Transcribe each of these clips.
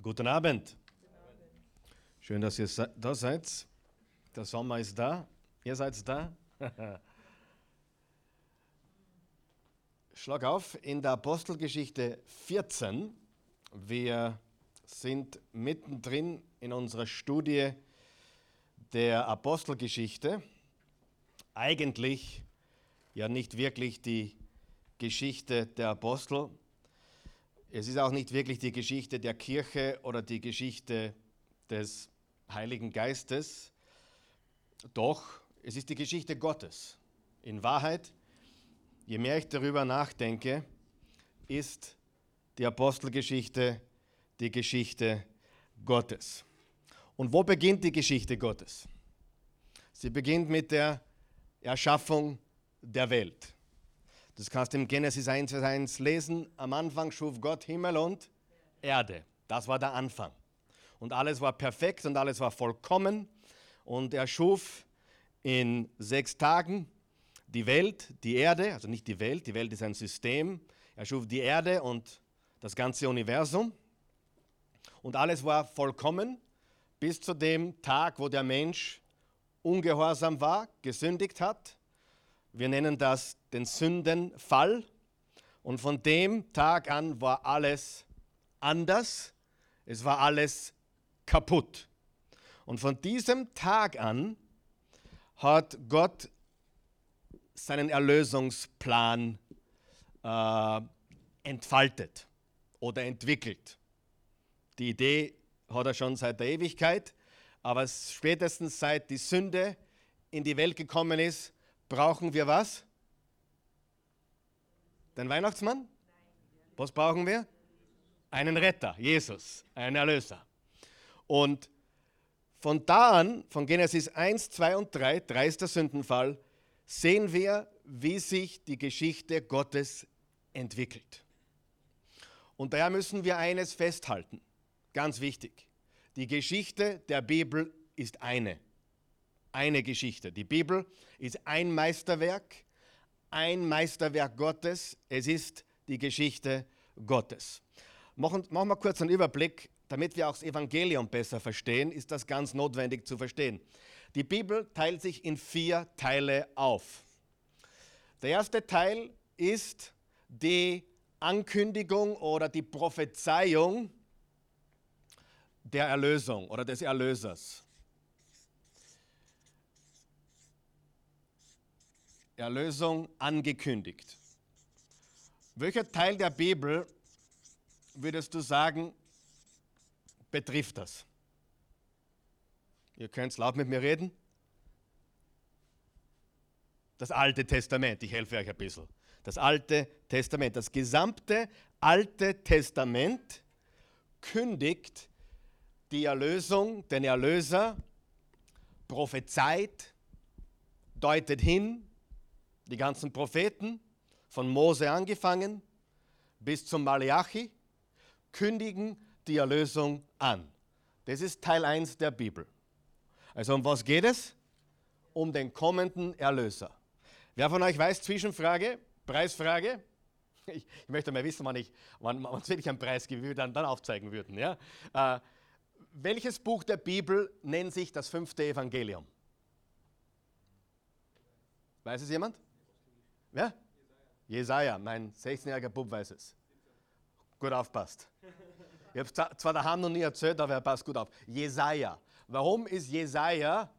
Guten Abend. Schön, dass ihr da seid. Der Sommer ist da. Ihr seid da. Schlag auf in der Apostelgeschichte 14. Wir sind mittendrin in unserer Studie der Apostelgeschichte. Eigentlich ja nicht wirklich die Geschichte der Apostel, es ist auch nicht wirklich die Geschichte der Kirche oder die Geschichte des Heiligen Geistes, doch es ist die Geschichte Gottes. In Wahrheit, je mehr ich darüber nachdenke, ist die Apostelgeschichte die Geschichte Gottes. Und wo beginnt die Geschichte Gottes? Sie beginnt mit der Erschaffung der Welt. Das kannst du im Genesis 1, Vers 1 lesen. Am Anfang schuf Gott Himmel und Erde. Das war der Anfang. Und alles war perfekt und alles war vollkommen. Und er schuf in sechs Tagen die Welt, die Erde, also nicht die Welt, die Welt ist ein System. Er schuf die Erde und das ganze Universum. Und alles war vollkommen bis zu dem Tag, wo der Mensch ungehorsam war, gesündigt hat wir nennen das den Sündenfall. Und von dem Tag an war alles anders. Es war alles kaputt. Und von diesem Tag an hat Gott seinen Erlösungsplan äh, entfaltet oder entwickelt. Die Idee hat er schon seit der Ewigkeit, aber spätestens seit die Sünde in die Welt gekommen ist, brauchen wir was? Den Weihnachtsmann? Was brauchen wir? Einen Retter, Jesus, einen Erlöser. Und von da an, von Genesis 1, 2 und 3, 3 ist der Sündenfall, sehen wir, wie sich die Geschichte Gottes entwickelt. Und daher müssen wir eines festhalten, ganz wichtig. Die Geschichte der Bibel ist eine eine Geschichte. Die Bibel ist ein Meisterwerk, ein Meisterwerk Gottes. Es ist die Geschichte Gottes. Machen, machen wir kurz einen Überblick, damit wir auch das Evangelium besser verstehen, ist das ganz notwendig zu verstehen. Die Bibel teilt sich in vier Teile auf. Der erste Teil ist die Ankündigung oder die Prophezeiung der Erlösung oder des Erlösers. Erlösung angekündigt. Welcher Teil der Bibel würdest du sagen, betrifft das? Ihr könnt laut mit mir reden. Das Alte Testament, ich helfe euch ein bisschen. Das Alte Testament, das gesamte Alte Testament kündigt die Erlösung, den Erlöser, prophezeit, deutet hin die ganzen Propheten, von Mose angefangen bis zum Malachi, kündigen die Erlösung an. Das ist Teil 1 der Bibel. Also um was geht es? Um den kommenden Erlöser. Wer von euch weiß, Zwischenfrage, Preisfrage? Ich, ich möchte mal wissen, wann, ich, wann, es wirklich einen Preis gibt, wie wir dann, dann aufzeigen würden. Ja? Äh, welches Buch der Bibel nennt sich das fünfte Evangelium? Weiß es jemand? Wer? Jesaja, mein 16-jähriger Bub weiß es. Gut aufpasst. Ich habe zwar daheim noch nie erzählt, aber er passt gut auf. Jesaja. Warum ist Jesaja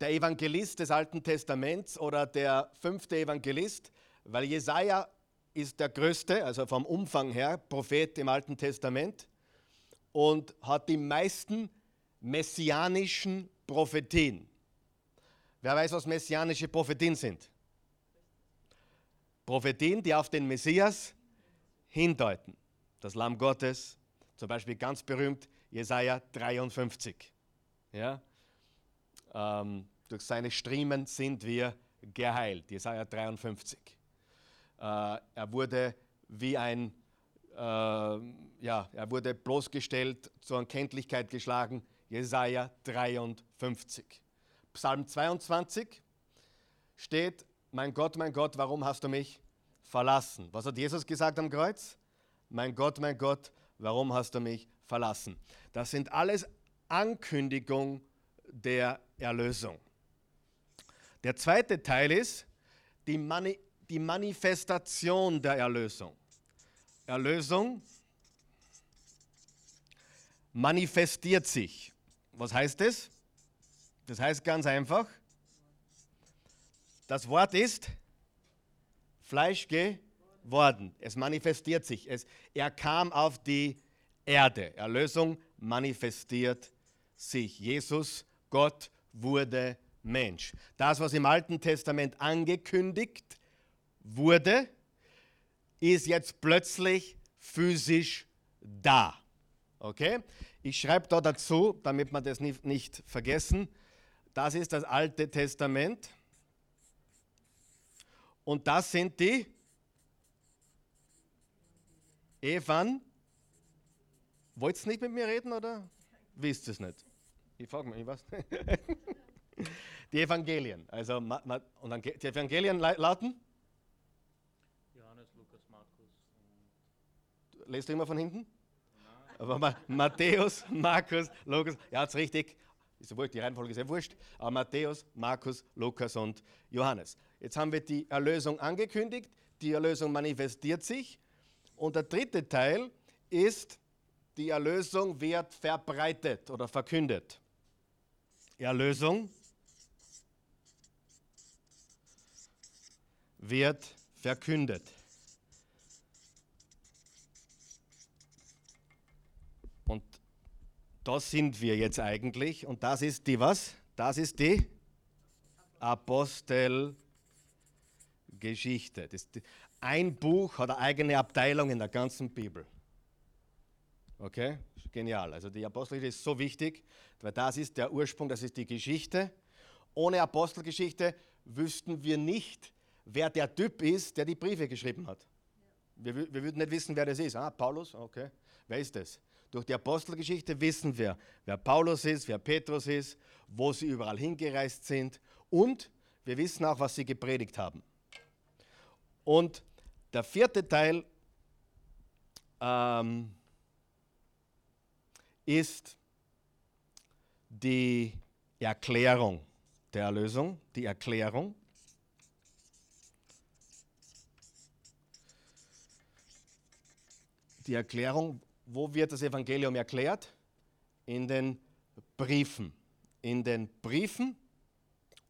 der Evangelist des Alten Testaments oder der fünfte Evangelist? Weil Jesaja ist der größte, also vom Umfang her, Prophet im Alten Testament und hat die meisten messianischen Prophetien. Wer weiß, was messianische Prophetien sind? Prophetien, die auf den Messias hindeuten. Das Lamm Gottes, zum Beispiel ganz berühmt Jesaja 53. Ja? Ähm, durch seine Striemen sind wir geheilt. Jesaja 53. Äh, er wurde wie ein, äh, ja, er wurde bloßgestellt, zur Erkenntlichkeit geschlagen. Jesaja 53. Psalm 22 steht, mein Gott, mein Gott, warum hast du mich verlassen? Was hat Jesus gesagt am Kreuz? Mein Gott, mein Gott, warum hast du mich verlassen? Das sind alles Ankündigungen der Erlösung. Der zweite Teil ist die, Mani die Manifestation der Erlösung. Erlösung manifestiert sich. Was heißt das? Das heißt ganz einfach, das Wort ist Fleisch geworden. Es manifestiert sich. Es, er kam auf die Erde. Erlösung manifestiert sich. Jesus, Gott, wurde Mensch. Das, was im Alten Testament angekündigt wurde, ist jetzt plötzlich physisch da. Okay? Ich schreibe da dazu, damit wir das nicht, nicht vergessen. Das ist das Alte Testament. Und das sind die Evan. Wollt ihr nicht mit mir reden oder wisst ihr es nicht? Ich frage mich, was? die Evangelien. Also, und dann, die Evangelien lauten? Johannes, Lukas, Markus. Lest du immer von hinten? Aber Matthäus, Markus, Lukas, ja, ist richtig. Ist wurscht, die Reihenfolge ist ja wurscht. Aber Matthäus, Markus, Lukas und Johannes. Jetzt haben wir die Erlösung angekündigt, die Erlösung manifestiert sich. Und der dritte Teil ist, die Erlösung wird verbreitet oder verkündet. Erlösung wird verkündet. Und da sind wir jetzt eigentlich. Und das ist die was? Das ist die Apostelgeschichte. Das, ein Buch hat eine eigene Abteilung in der ganzen Bibel. Okay? Genial. Also die Apostelgeschichte ist so wichtig, weil das ist der Ursprung, das ist die Geschichte. Ohne Apostelgeschichte wüssten wir nicht, wer der Typ ist, der die Briefe geschrieben hat. Wir, wir würden nicht wissen, wer das ist. Ah, Paulus? Okay. Wer ist das? Durch die Apostelgeschichte wissen wir, wer Paulus ist, wer Petrus ist, wo sie überall hingereist sind und wir wissen auch, was sie gepredigt haben. Und der vierte Teil ähm, ist die Erklärung der Erlösung, die Erklärung. Die Erklärung, wo wird das Evangelium erklärt? In den Briefen. In den Briefen.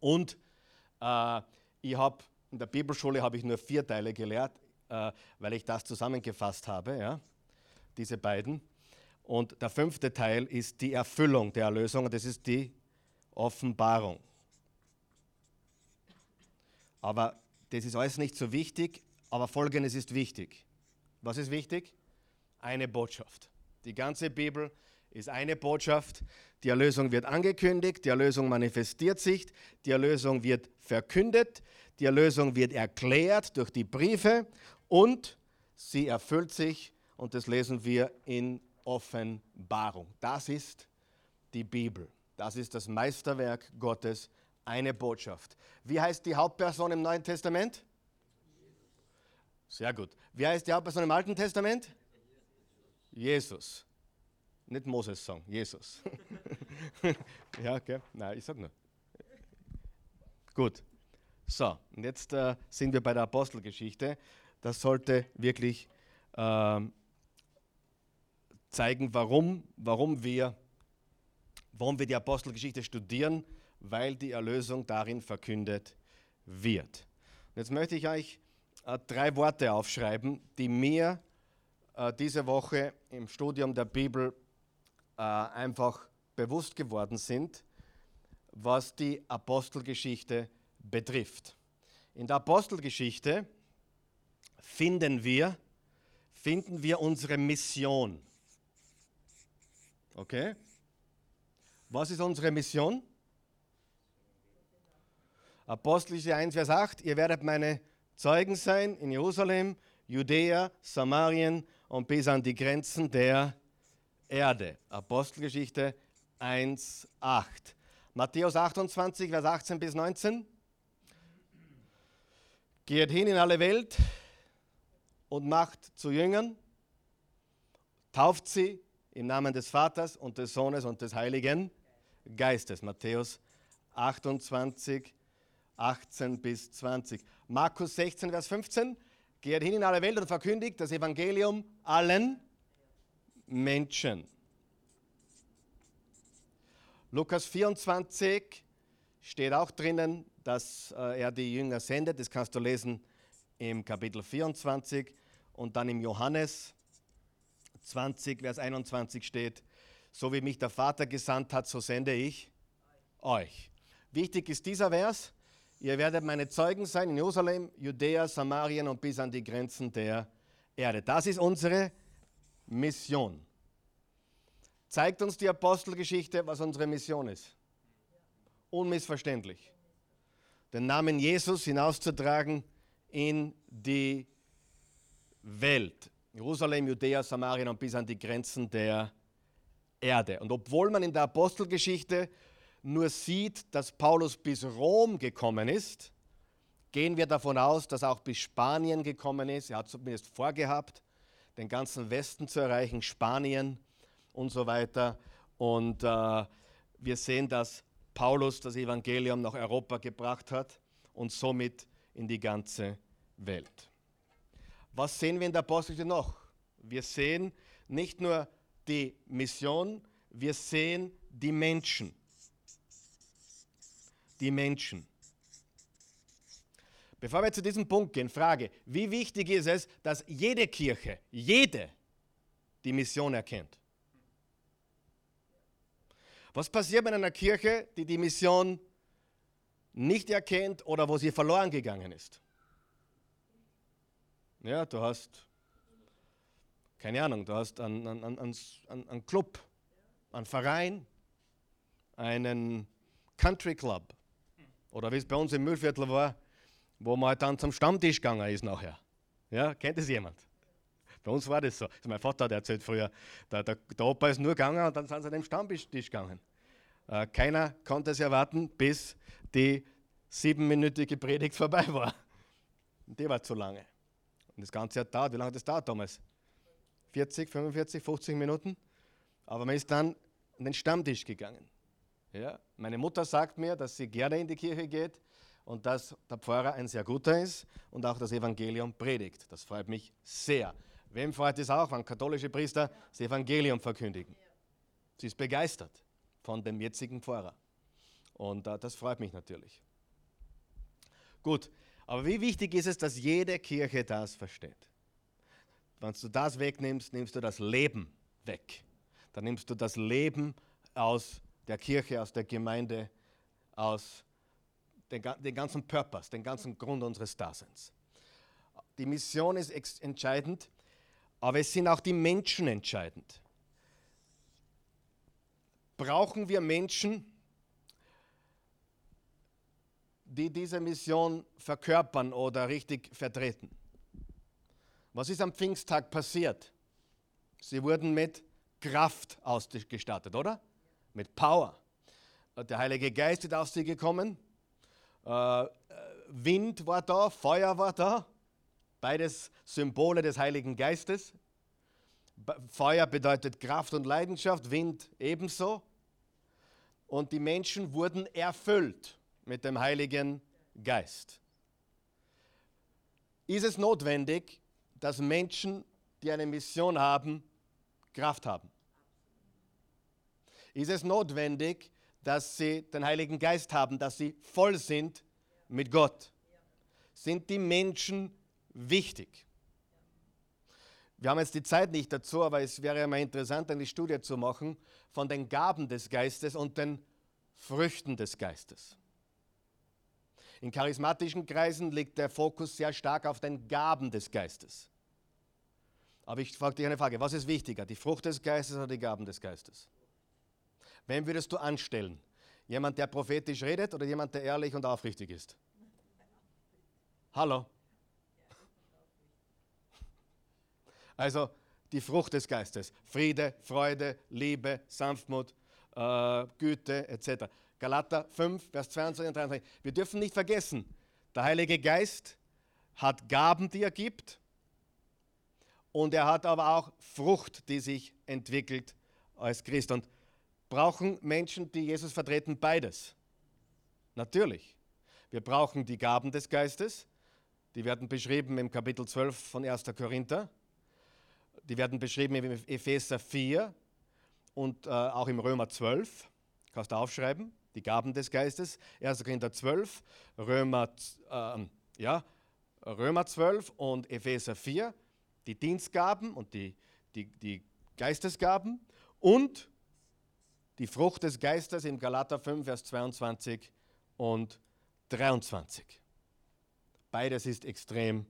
Und äh, ich habe in der Bibelschule habe ich nur vier Teile gelehrt, äh, weil ich das zusammengefasst habe, ja, diese beiden. Und der fünfte Teil ist die Erfüllung der Erlösung, das ist die Offenbarung. Aber das ist alles nicht so wichtig, aber Folgendes ist wichtig. Was ist wichtig? Eine Botschaft. Die ganze Bibel ist eine Botschaft. Die Erlösung wird angekündigt, die Erlösung manifestiert sich, die Erlösung wird verkündet, die Erlösung wird erklärt durch die Briefe und sie erfüllt sich und das lesen wir in Offenbarung. Das ist die Bibel. Das ist das Meisterwerk Gottes, eine Botschaft. Wie heißt die Hauptperson im Neuen Testament? Sehr gut. Wie heißt die Hauptperson im Alten Testament? Jesus. Nicht Moses sagen, Jesus. ja, okay. Nein, ich sag nur. Gut. So, und jetzt äh, sind wir bei der Apostelgeschichte. Das sollte wirklich äh, zeigen, warum, warum, wir, warum wir die Apostelgeschichte studieren, weil die Erlösung darin verkündet wird. Und jetzt möchte ich euch äh, drei Worte aufschreiben, die mir äh, diese Woche im Studium der Bibel äh, einfach bewusst geworden sind, was die Apostelgeschichte betrifft. In der Apostelgeschichte finden wir, finden wir unsere Mission. Okay? Was ist unsere Mission? Apostelgeschichte 1, Vers 8, ihr werdet meine Zeugen sein in Jerusalem, Judäa, Samarien und bis an die Grenzen der Erde. Apostelgeschichte 1, 8. Matthäus 28, Vers 18 bis 19. Geht hin in alle Welt und macht zu Jüngern. tauft sie im Namen des Vaters und des Sohnes und des Heiligen Geistes. Matthäus 28, 18 bis 20. Markus 16, Vers 15. Geht hin in alle Welt und verkündigt das Evangelium allen Menschen. Lukas 24 steht auch drinnen, dass äh, er die Jünger sendet. Das kannst du lesen im Kapitel 24 und dann im Johannes 20, Vers 21 steht, so wie mich der Vater gesandt hat, so sende ich euch. Wichtig ist dieser Vers, ihr werdet meine Zeugen sein in Jerusalem, Judäa, Samarien und bis an die Grenzen der Erde. Das ist unsere Mission. Zeigt uns die Apostelgeschichte, was unsere Mission ist. Unmissverständlich. Den Namen Jesus hinauszutragen in die Welt. Jerusalem, Judäa, Samarien und bis an die Grenzen der Erde. Und obwohl man in der Apostelgeschichte nur sieht, dass Paulus bis Rom gekommen ist, gehen wir davon aus, dass er auch bis Spanien gekommen ist. Er hat zumindest vorgehabt, den ganzen Westen zu erreichen, Spanien und so weiter. Und äh, wir sehen, dass Paulus das Evangelium nach Europa gebracht hat und somit in die ganze Welt. Was sehen wir in der Apostelgeschichte noch? Wir sehen nicht nur die Mission, wir sehen die Menschen. Die Menschen. Bevor wir zu diesem Punkt gehen, Frage, wie wichtig ist es, dass jede Kirche, jede, die Mission erkennt? Was passiert mit einer Kirche, die die Mission nicht erkennt oder wo sie verloren gegangen ist? Ja, du hast, keine Ahnung, du hast einen, einen, einen, einen Club, einen Verein, einen Country Club. Oder wie es bei uns im Müllviertel war, wo man halt dann zum Stammtisch gegangen ist nachher. Ja, kennt es jemand? Bei uns war das so. Also mein Vater hat erzählt früher, der, der, der, Opa ist nur gegangen und dann sind sie an den Stammtisch gegangen. Äh, keiner konnte es erwarten, bis die siebenminütige Predigt vorbei war. Und die war zu lange. Und das Ganze hat dauert, wie lange hat das dauert damals? 40, 45, 50 Minuten. Aber man ist dann an den Stammtisch gegangen. Ja? Meine Mutter sagt mir, dass sie gerne in die Kirche geht und dass der Pfarrer ein sehr guter ist und auch das Evangelium predigt. Das freut mich sehr. Wem freut es auch, wenn katholische Priester das Evangelium verkündigen? Sie ist begeistert von dem jetzigen Pfarrer. Und äh, das freut mich natürlich. Gut, aber wie wichtig ist es, dass jede Kirche das versteht? Wenn du das wegnimmst, nimmst du das Leben weg. Dann nimmst du das Leben aus der Kirche, aus der Gemeinde, aus den, den ganzen Purpose, den ganzen Grund unseres Daseins. Die Mission ist entscheidend, aber es sind auch die Menschen entscheidend. Brauchen wir Menschen, die diese Mission verkörpern oder richtig vertreten. Was ist am Pfingsttag passiert? Sie wurden mit Kraft ausgestattet, oder? Mit Power. Der Heilige Geist ist auf sie gekommen. Äh, Wind war da, Feuer war da. Beides Symbole des Heiligen Geistes. Feuer bedeutet Kraft und Leidenschaft, Wind ebenso. Und die Menschen wurden erfüllt mit dem Heiligen Geist. Ist es notwendig, dass Menschen, die eine Mission haben, Kraft haben? Ist es notwendig, dass sie den Heiligen Geist haben, dass sie voll sind mit Gott? Sind die Menschen wichtig? Wir haben jetzt die Zeit nicht dazu, aber es wäre mal interessant, eine Studie zu machen von den Gaben des Geistes und den Früchten des Geistes. In charismatischen Kreisen liegt der Fokus sehr stark auf den Gaben des Geistes. Aber ich frage dich eine Frage, was ist wichtiger, die Frucht des Geistes oder die Gaben des Geistes? Wen würdest du anstellen? Jemand, der prophetisch redet oder jemand, der ehrlich und aufrichtig ist? Hallo? Also die Frucht des Geistes, Friede, Freude, Liebe, Sanftmut, äh, Güte etc. Galater 5, Vers 22 und 23. Wir dürfen nicht vergessen, der Heilige Geist hat Gaben, die er gibt und er hat aber auch Frucht, die sich entwickelt als Christ. Und brauchen Menschen, die Jesus vertreten, beides? Natürlich. Wir brauchen die Gaben des Geistes, die werden beschrieben im Kapitel 12 von 1. Korinther, die werden beschrieben im Epheser 4 und äh, auch im Römer 12. Kannst du aufschreiben, die Gaben des Geistes. 1. Korinther 12, Römer, äh, ja, Römer 12 und Epheser 4 die Dienstgaben und die, die, die Geistesgaben und die Frucht des Geistes im Galater 5, Vers 22 und 23. Beides ist extrem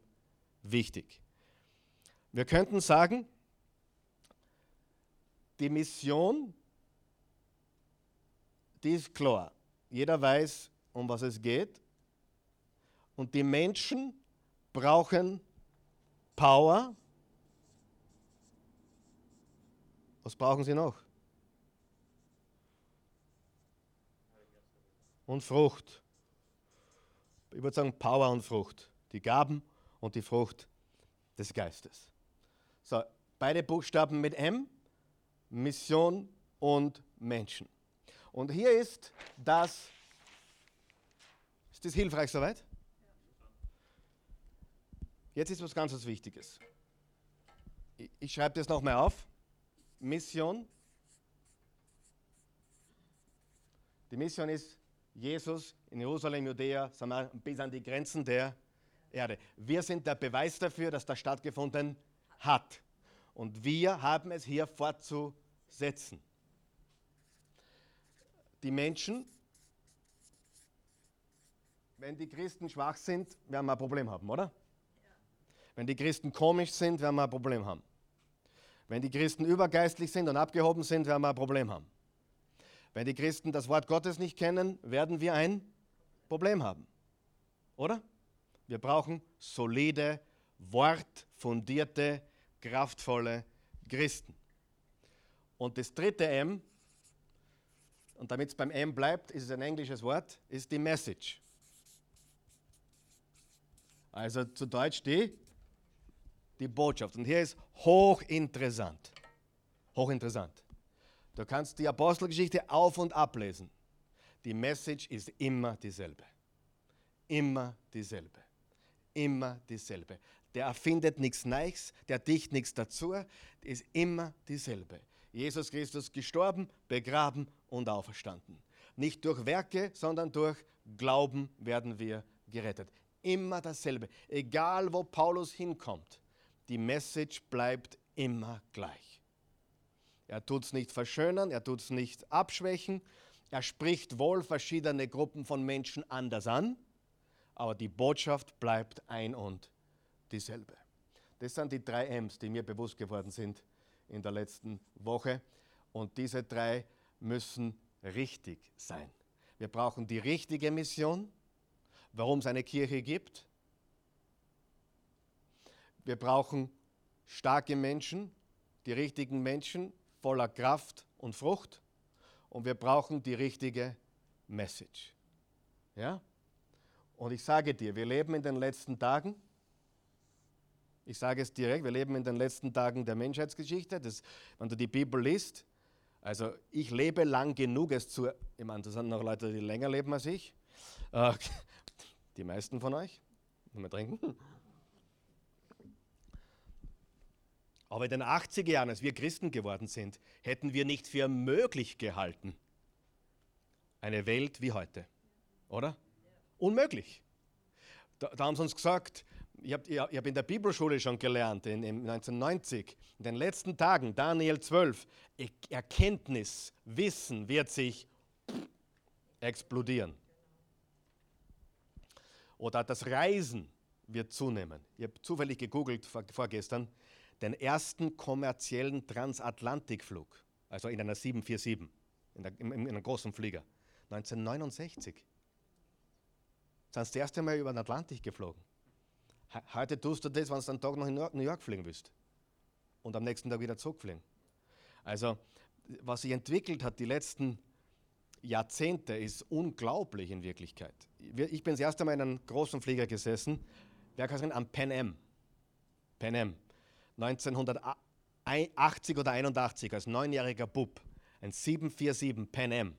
wichtig. Wir könnten sagen, die Mission, die ist klar. Jeder weiß, um was es geht. Und die Menschen brauchen Power, Was brauchen Sie noch? Und Frucht. Ich würde sagen Power und Frucht. Die Gaben und die Frucht des Geistes. So, beide Buchstaben mit M, Mission und Menschen. Und hier ist das, ist das hilfreich soweit? Jetzt ist was ganz was Wichtiges. Ich, ich schreibe das nochmal auf. Mission. Die Mission ist Jesus in Jerusalem, Judäa, bis an die Grenzen der Erde. Wir sind der Beweis dafür, dass das stattgefunden hat. Und wir haben es hier fortzusetzen. Die Menschen, wenn die Christen schwach sind, werden wir ein Problem haben, oder? Wenn die Christen komisch sind, werden wir ein Problem haben. Wenn die Christen übergeistlich sind und abgehoben sind, werden wir ein Problem haben. Wenn die Christen das Wort Gottes nicht kennen, werden wir ein Problem haben. Oder? Wir brauchen solide, wortfundierte, kraftvolle Christen. Und das dritte M, und damit es beim M bleibt, ist es ein englisches Wort, ist die Message. Also zu Deutsch die die Botschaft. Und hier ist hochinteressant. Hochinteressant. Du kannst die Apostelgeschichte auf und ablesen. Die Message ist immer dieselbe. Immer dieselbe. Immer dieselbe. Der erfindet nichts Neues, der dicht nichts dazu, ist immer dieselbe. Jesus Christus gestorben, begraben und auferstanden. Nicht durch Werke, sondern durch Glauben werden wir gerettet. Immer dasselbe. Egal wo Paulus hinkommt, die Message bleibt immer gleich. Er tut es nicht verschönern, er tut es nicht abschwächen, er spricht wohl verschiedene Gruppen von Menschen anders an, aber die Botschaft bleibt ein und dieselbe. Das sind die drei M's, die mir bewusst geworden sind in der letzten Woche. Und diese drei müssen richtig sein. Wir brauchen die richtige Mission, warum es eine Kirche gibt. Wir brauchen starke Menschen, die richtigen Menschen voller Kraft und Frucht. Und wir brauchen die richtige Message. Ja? Und ich sage dir, wir leben in den letzten Tagen. Ich sage es direkt, wir leben in den letzten Tagen der Menschheitsgeschichte. Das, wenn du die Bibel liest, also ich lebe lang genug, es zu, ich meine, das sind noch Leute, die länger leben als ich. Äh, die meisten von euch. Mal trinken. Aber in den 80er Jahren, als wir Christen geworden sind, hätten wir nicht für möglich gehalten, eine Welt wie heute. Oder? Unmöglich. Da, da haben sie uns gesagt, ich habe hab in der Bibelschule schon gelernt, in, in 1990, in den letzten Tagen, Daniel 12, Erkenntnis, Wissen wird sich explodieren. Oder das Reisen wird zunehmen. Ich habe zufällig gegoogelt vorgestern, den ersten kommerziellen Transatlantikflug, also in einer 747, in, der, in, in einem großen Flieger, 1969. Sind das erste Mal über den Atlantik geflogen. Heute tust du das, wenn du einen Tag noch in New York fliegen willst und am nächsten Tag wieder zurückfliegen. Also, was sich entwickelt hat die letzten Jahrzehnte, ist unglaublich in Wirklichkeit. Ich bin das erste Mal in einem großen Flieger gesessen, wer kann sagen, am Pan Am. Pan Am. 1980 oder 81 als neunjähriger Bub, ein 747 Pan Am.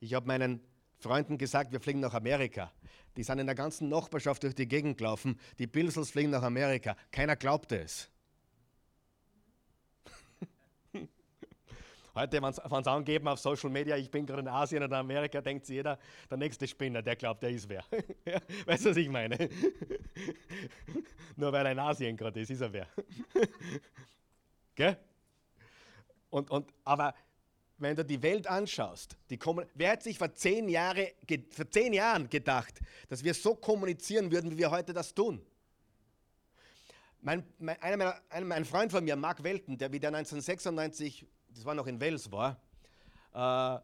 Ich habe meinen Freunden gesagt, wir fliegen nach Amerika. Die sind in der ganzen Nachbarschaft durch die Gegend gelaufen. Die Bilsels fliegen nach Amerika. Keiner glaubte es. Heute, wenn sie angeben auf Social Media, ich bin gerade in Asien oder Amerika, denkt sich jeder, der nächste Spinner, der glaubt, der ist wer. weißt du, was ich meine? Nur weil er in Asien gerade ist, ist er wer. Gell? Und, und, aber wenn du die Welt anschaust, die wer hat sich vor zehn, Jahre, vor zehn Jahren gedacht, dass wir so kommunizieren würden, wie wir heute das tun? Mein, mein, einer meiner, ein, ein Freund von mir, Mark Welten, der wieder 1996 das war noch in Wales war, äh,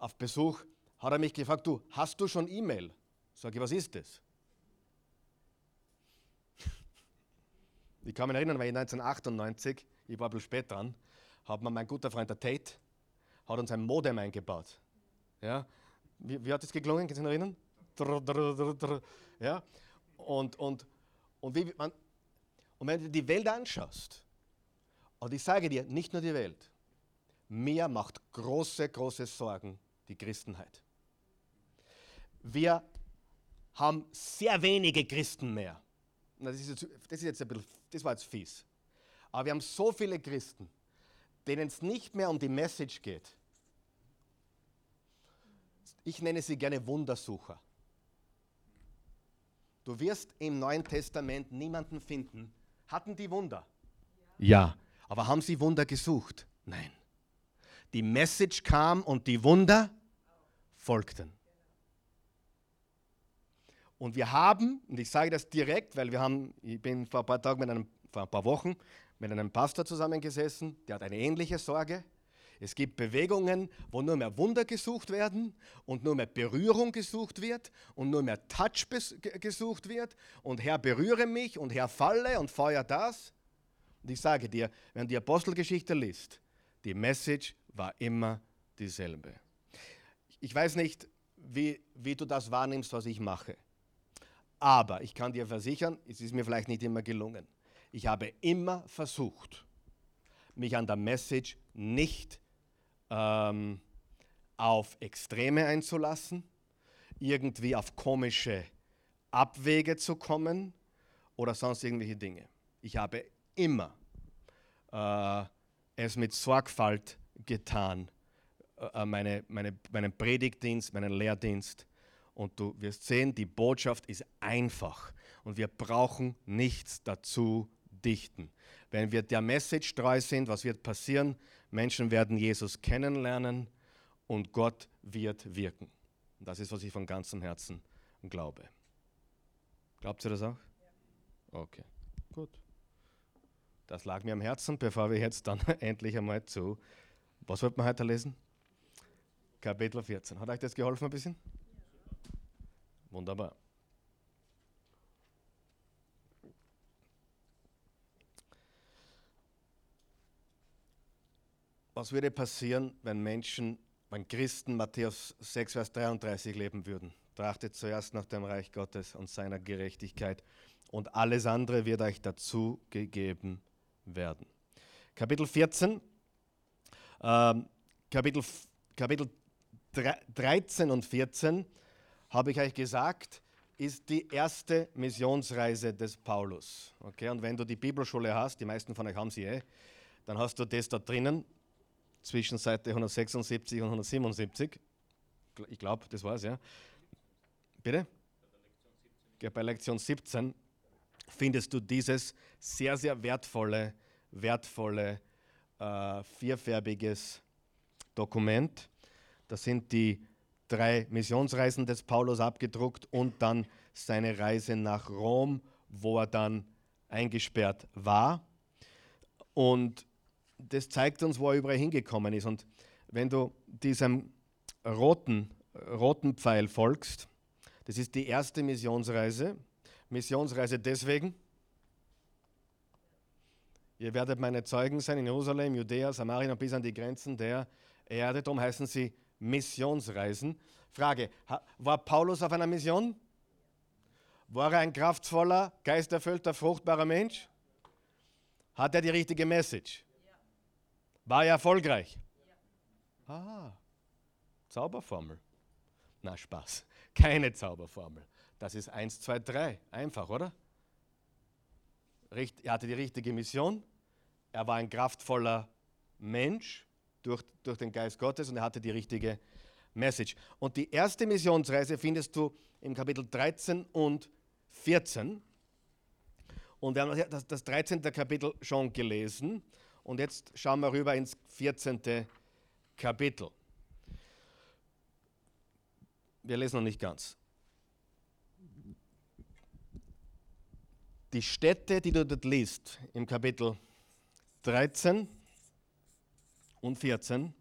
auf Besuch, hat er mich gefragt, du, hast du schon E-Mail? Sag ich, was ist das? Ich kann mich erinnern, weil ich 1998, ich war ein bisschen spät dran, hat mir mein guter Freund der Tate, hat uns ein Modem eingebaut. Ja? Wie, wie hat das geklungen? Kannst du dich erinnern? Ja? Und, und, und, wie, man, und wenn du die Welt anschaust, und ich sage dir, nicht nur die Welt, mir macht große, große Sorgen die Christenheit. Wir haben sehr wenige Christen mehr. Das ist, jetzt, das ist jetzt ein bisschen, das war jetzt fies. Aber wir haben so viele Christen, denen es nicht mehr um die Message geht. Ich nenne sie gerne Wundersucher. Du wirst im Neuen Testament niemanden finden. Hatten die Wunder? Ja. Aber haben sie Wunder gesucht? Nein die Message kam und die Wunder folgten. Und wir haben, und ich sage das direkt, weil wir haben, ich bin vor ein paar Tagen mit einem, vor ein paar Wochen mit einem Pastor zusammengesessen, der hat eine ähnliche Sorge. Es gibt Bewegungen, wo nur mehr Wunder gesucht werden und nur mehr Berührung gesucht wird und nur mehr Touch gesucht wird und Herr berühre mich und Herr falle und feuer das. Und ich sage dir, wenn du die Apostelgeschichte liest, die Message war immer dieselbe. Ich weiß nicht, wie, wie du das wahrnimmst, was ich mache. Aber ich kann dir versichern, es ist mir vielleicht nicht immer gelungen. Ich habe immer versucht, mich an der Message nicht ähm, auf Extreme einzulassen, irgendwie auf komische Abwege zu kommen oder sonst irgendwelche Dinge. Ich habe immer äh, es mit Sorgfalt getan, äh, äh, meine, meine, meinen Predigtdienst, meinen Lehrdienst. Und du wirst sehen, die Botschaft ist einfach und wir brauchen nichts dazu dichten. Wenn wir der Message treu sind, was wird passieren? Menschen werden Jesus kennenlernen und Gott wird wirken. Und das ist, was ich von ganzem Herzen glaube. Glaubt ihr das auch? Okay, gut. Das lag mir am Herzen, bevor wir jetzt dann endlich einmal zu was wollten wir heute lesen? Kapitel 14. Hat euch das geholfen ein bisschen? Wunderbar. Was würde passieren, wenn Menschen, wenn Christen Matthäus 6, Vers 33 leben würden? Trachtet zuerst nach dem Reich Gottes und seiner Gerechtigkeit und alles andere wird euch dazu gegeben werden. Kapitel 14, ähm, Kapitel, Kapitel 13 und 14, habe ich euch gesagt, ist die erste Missionsreise des Paulus. Okay, und wenn du die Bibelschule hast, die meisten von euch haben sie eh, dann hast du das da drinnen, zwischen Seite 176 und 177. Ich glaube, das war es, ja. Bitte? Ja, bei Lektion 17 findest du dieses sehr, sehr wertvolle, wertvolle äh, vierfärbiges Dokument. Da sind die drei Missionsreisen des Paulus abgedruckt und dann seine Reise nach Rom, wo er dann eingesperrt war. Und das zeigt uns, wo er überall hingekommen ist. Und wenn du diesem roten, roten Pfeil folgst, das ist die erste Missionsreise. Missionsreise deswegen, Ihr werdet meine Zeugen sein in Jerusalem, Judäa, Samarien und bis an die Grenzen der Erde. Darum heißen sie Missionsreisen. Frage: War Paulus auf einer Mission? War er ein kraftvoller, geisterfüllter, fruchtbarer Mensch? Hat er die richtige Message? War er erfolgreich? Ah, Zauberformel. Na, Spaß. Keine Zauberformel. Das ist 1, 2, 3. Einfach, oder? Er hatte die richtige Mission. Er war ein kraftvoller Mensch durch, durch den Geist Gottes und er hatte die richtige Message. Und die erste Missionsreise findest du im Kapitel 13 und 14. Und wir haben das, das 13. Kapitel schon gelesen. Und jetzt schauen wir rüber ins 14. Kapitel. Wir lesen noch nicht ganz. Die Städte, die du dort liest, im Kapitel 13 und 14,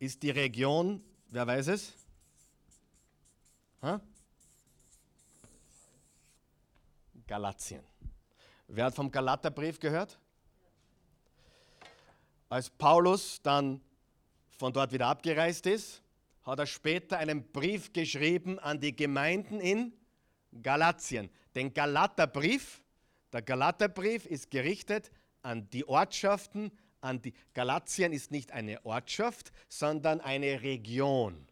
ist die Region, wer weiß es? Ha? Galatien. Wer hat vom Galaterbrief gehört? Als Paulus dann von dort wieder abgereist ist, hat er später einen Brief geschrieben an die Gemeinden in Galatien. Den Galaterbrief, der Galaterbrief ist gerichtet an die Ortschaften, an die Galatien ist nicht eine Ortschaft, sondern eine Region.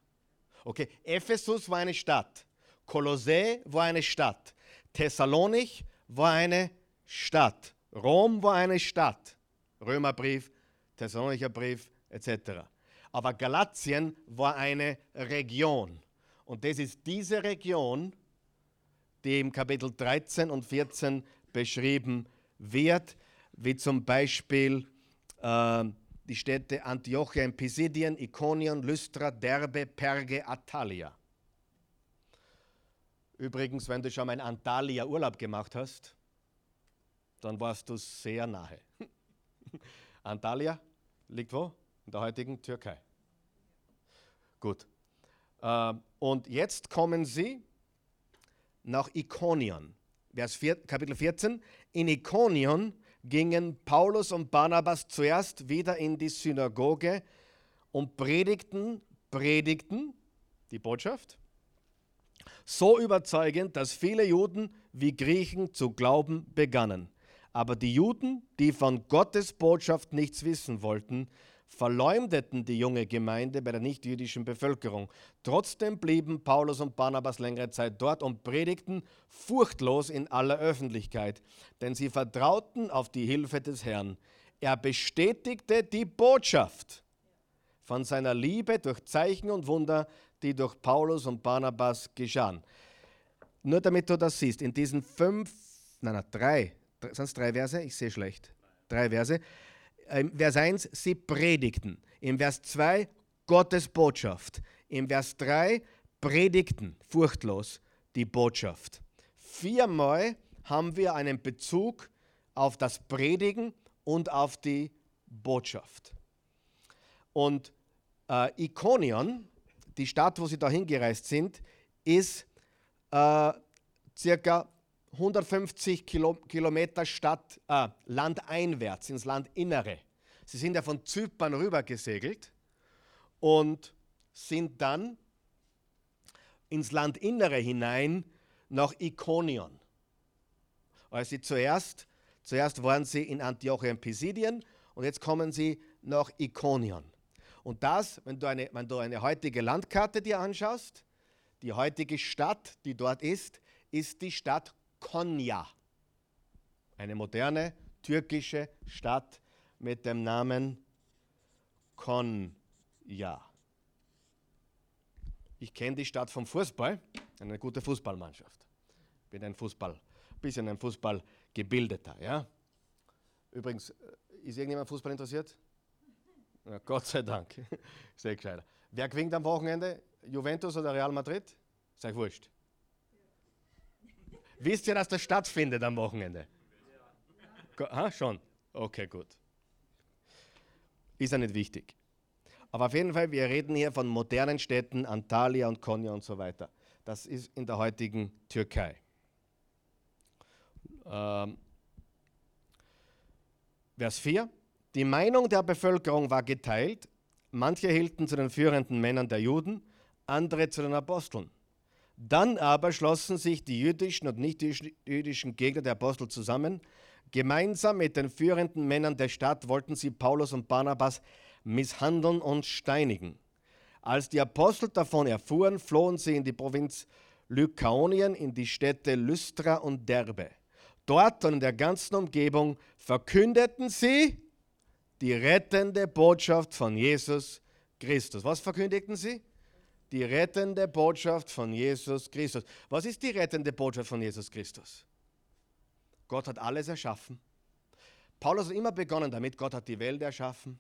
Okay, Ephesus war eine Stadt, Kolossä war eine Stadt, Thessalonich war eine Stadt, Rom war eine Stadt, Römerbrief, Thessalonicher Brief etc. Aber Galatien war eine Region. Und das ist diese Region, die im Kapitel 13 und 14 beschrieben wird, wie zum Beispiel äh, die Städte Antiochia in Pisidien, Ikonion, Lystra, Derbe, Perge, Attalia. Übrigens, wenn du schon mal in Antalya Urlaub gemacht hast, dann warst du sehr nahe. Antalya liegt wo? In der heutigen Türkei. Gut. Äh, und jetzt kommen sie nach Ikonion. Vers 4, Kapitel 14. In Ikonion gingen Paulus und Barnabas zuerst wieder in die Synagoge und predigten, predigten die Botschaft so überzeugend, dass viele Juden wie Griechen zu glauben begannen. Aber die Juden, die von Gottes Botschaft nichts wissen wollten, verleumdeten die junge Gemeinde bei der nichtjüdischen Bevölkerung. Trotzdem blieben Paulus und Barnabas längere Zeit dort und predigten furchtlos in aller Öffentlichkeit, denn sie vertrauten auf die Hilfe des Herrn. Er bestätigte die Botschaft von seiner Liebe durch Zeichen und Wunder, die durch Paulus und Barnabas geschahen. Nur damit du das siehst, in diesen fünf, nein, nein, drei, sind es drei Verse? Ich sehe schlecht. Drei Verse im Vers 1, sie predigten. Im Vers 2, Gottes Botschaft. Im Vers 3, predigten furchtlos die Botschaft. Viermal haben wir einen Bezug auf das Predigen und auf die Botschaft. Und äh, Ikonion, die Stadt, wo sie da hingereist sind, ist äh, circa 150 Kilometer Stadt, äh, landeinwärts, ins Landinnere. Sie sind ja von Zypern rüber gesegelt und sind dann ins Landinnere hinein nach Ikonion. Also zuerst, zuerst waren sie in Antiochia in Pisidien und jetzt kommen sie nach Ikonion. Und das, wenn du eine, wenn du eine heutige Landkarte dir anschaust, die heutige Stadt, die dort ist, ist die Stadt Konya. Eine moderne türkische Stadt mit dem Namen Konya. Ich kenne die Stadt vom Fußball, eine gute Fußballmannschaft. Bin ein Fußball, bisschen ein Fußballgebildeter, ja. Übrigens, äh, ist irgendjemand Fußball interessiert? Ja, Gott sei Dank. Sehr gescheiter. Wer gewinnt am Wochenende? Juventus oder Real Madrid? Sei wurscht. Wisst ihr, dass das stattfindet am Wochenende? Ja. Ha, schon? Okay, gut. Ist ja nicht wichtig. Aber auf jeden Fall, wir reden hier von modernen Städten, Antalya und Konya und so weiter. Das ist in der heutigen Türkei. Ähm, Vers 4. Die Meinung der Bevölkerung war geteilt. Manche hielten zu den führenden Männern der Juden, andere zu den Aposteln. Dann aber schlossen sich die jüdischen und nicht jüdischen Gegner der Apostel zusammen. Gemeinsam mit den führenden Männern der Stadt wollten sie Paulus und Barnabas misshandeln und steinigen. Als die Apostel davon erfuhren, flohen sie in die Provinz Lykaonien, in die Städte Lystra und Derbe. Dort und in der ganzen Umgebung verkündeten sie die rettende Botschaft von Jesus Christus. Was verkündigten sie? Die rettende Botschaft von Jesus Christus. Was ist die rettende Botschaft von Jesus Christus? Gott hat alles erschaffen. Paulus hat immer begonnen damit, Gott hat die Welt erschaffen.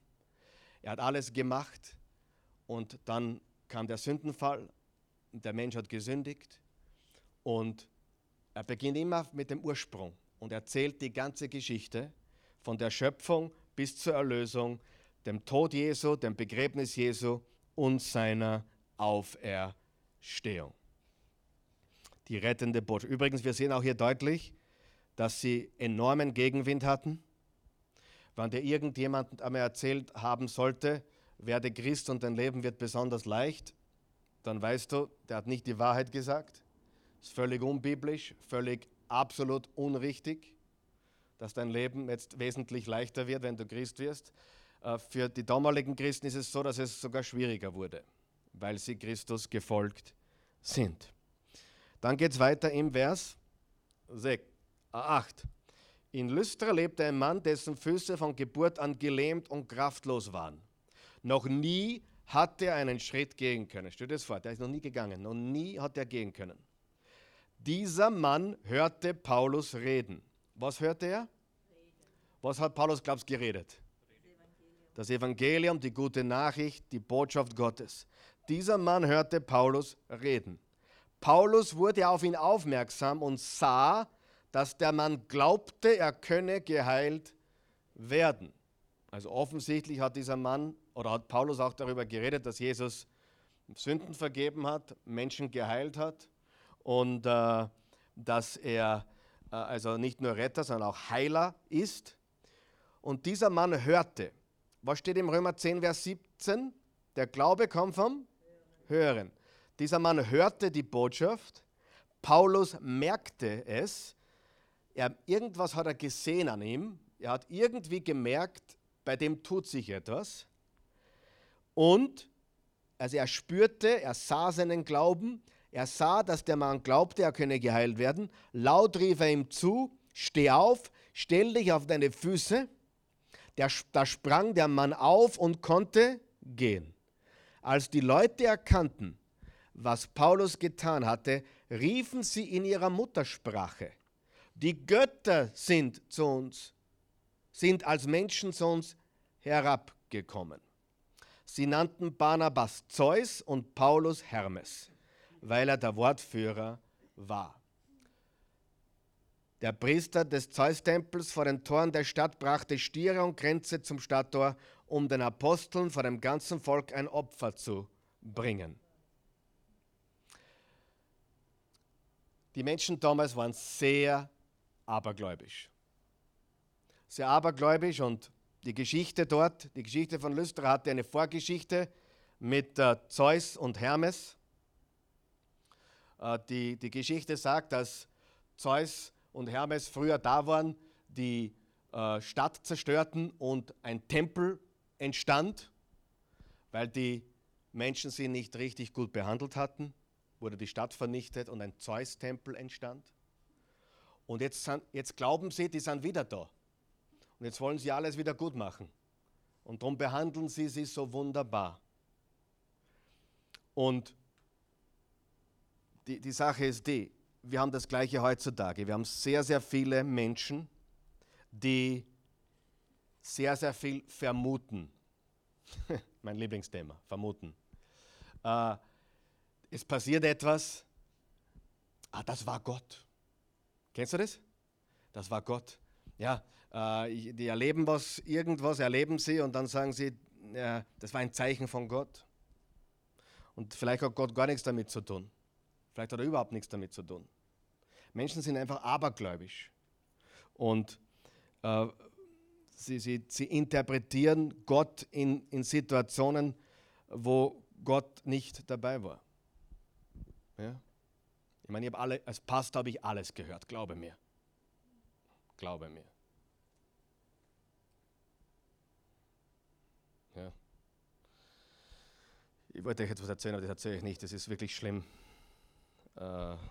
Er hat alles gemacht und dann kam der Sündenfall der Mensch hat gesündigt und er beginnt immer mit dem Ursprung und erzählt die ganze Geschichte von der Schöpfung bis zur Erlösung, dem Tod Jesu, dem Begräbnis Jesu und seiner Auferstehung. Die rettende Botschaft. Übrigens, wir sehen auch hier deutlich, dass sie enormen Gegenwind hatten. Wenn dir irgendjemand einmal erzählt haben sollte, werde Christ und dein Leben wird besonders leicht, dann weißt du, der hat nicht die Wahrheit gesagt. Ist völlig unbiblisch, völlig absolut unrichtig, dass dein Leben jetzt wesentlich leichter wird, wenn du Christ wirst. Äh, für die damaligen Christen ist es so, dass es sogar schwieriger wurde, weil sie Christus gefolgt sind. Dann geht es weiter im Vers 8. Äh, In Lystra lebte ein Mann, dessen Füße von Geburt an gelähmt und kraftlos waren. Noch nie hat er einen Schritt gehen können. Stell dir das vor, der ist noch nie gegangen. Noch nie hat er gehen können. Dieser Mann hörte Paulus reden. Was hörte er? Was hat Paulus, glaubst geredet? Das Evangelium, die gute Nachricht, die Botschaft Gottes. Dieser Mann hörte Paulus reden. Paulus wurde auf ihn aufmerksam und sah, dass der Mann glaubte, er könne geheilt werden. Also offensichtlich hat dieser Mann oder hat Paulus auch darüber geredet, dass Jesus Sünden vergeben hat, Menschen geheilt hat und äh, dass er äh, also nicht nur Retter, sondern auch Heiler ist. Und dieser Mann hörte. Was steht im Römer 10, Vers 17? Der Glaube kommt vom Hören. Dieser Mann hörte die Botschaft. Paulus merkte es. Er, irgendwas hat er gesehen an ihm. Er hat irgendwie gemerkt, bei dem tut sich etwas. Und also er spürte, er sah seinen Glauben, er sah, dass der Mann glaubte, er könne geheilt werden. Laut rief er ihm zu, steh auf, stell dich auf deine Füße. Der, da sprang der Mann auf und konnte gehen. Als die Leute erkannten, was Paulus getan hatte, riefen sie in ihrer Muttersprache, die Götter sind zu uns, sind als Menschen zu uns herabgekommen. Sie nannten Barnabas Zeus und Paulus Hermes weil er der Wortführer war. Der Priester des Zeustempels vor den Toren der Stadt brachte Stiere und Grenze zum Stadttor, um den Aposteln vor dem ganzen Volk ein Opfer zu bringen. Die Menschen damals waren sehr abergläubisch. Sehr abergläubisch und die Geschichte dort, die Geschichte von Lystra hatte eine Vorgeschichte mit äh, Zeus und Hermes. Äh, die, die Geschichte sagt, dass Zeus und Hermes früher da waren, die äh, Stadt zerstörten und ein Tempel entstand, weil die Menschen sie nicht richtig gut behandelt hatten, wurde die Stadt vernichtet und ein Zeus-Tempel entstand. Und jetzt, sind, jetzt glauben sie, die sind wieder da. Und jetzt wollen sie alles wieder gut machen. Und darum behandeln sie sie so wunderbar. Und die, die Sache ist die, wir haben das gleiche heutzutage. Wir haben sehr, sehr viele Menschen, die sehr, sehr viel vermuten. mein Lieblingsthema, vermuten. Äh, es passiert etwas, ah, das war Gott. Kennst du das? Das war Gott. Ja, äh, die erleben was, irgendwas erleben sie und dann sagen sie, ja, das war ein Zeichen von Gott. Und vielleicht hat Gott gar nichts damit zu tun. Vielleicht hat er überhaupt nichts damit zu tun. Menschen sind einfach abergläubisch. Und äh, sie, sie, sie interpretieren Gott in, in Situationen, wo Gott nicht dabei war. Ja? Ich meine, ich alle, als Pastor habe ich alles gehört, glaube mir. Glaube mir. Ja. Ich wollte euch etwas erzählen, aber das erzähle ich nicht. Das ist wirklich schlimm. Äh,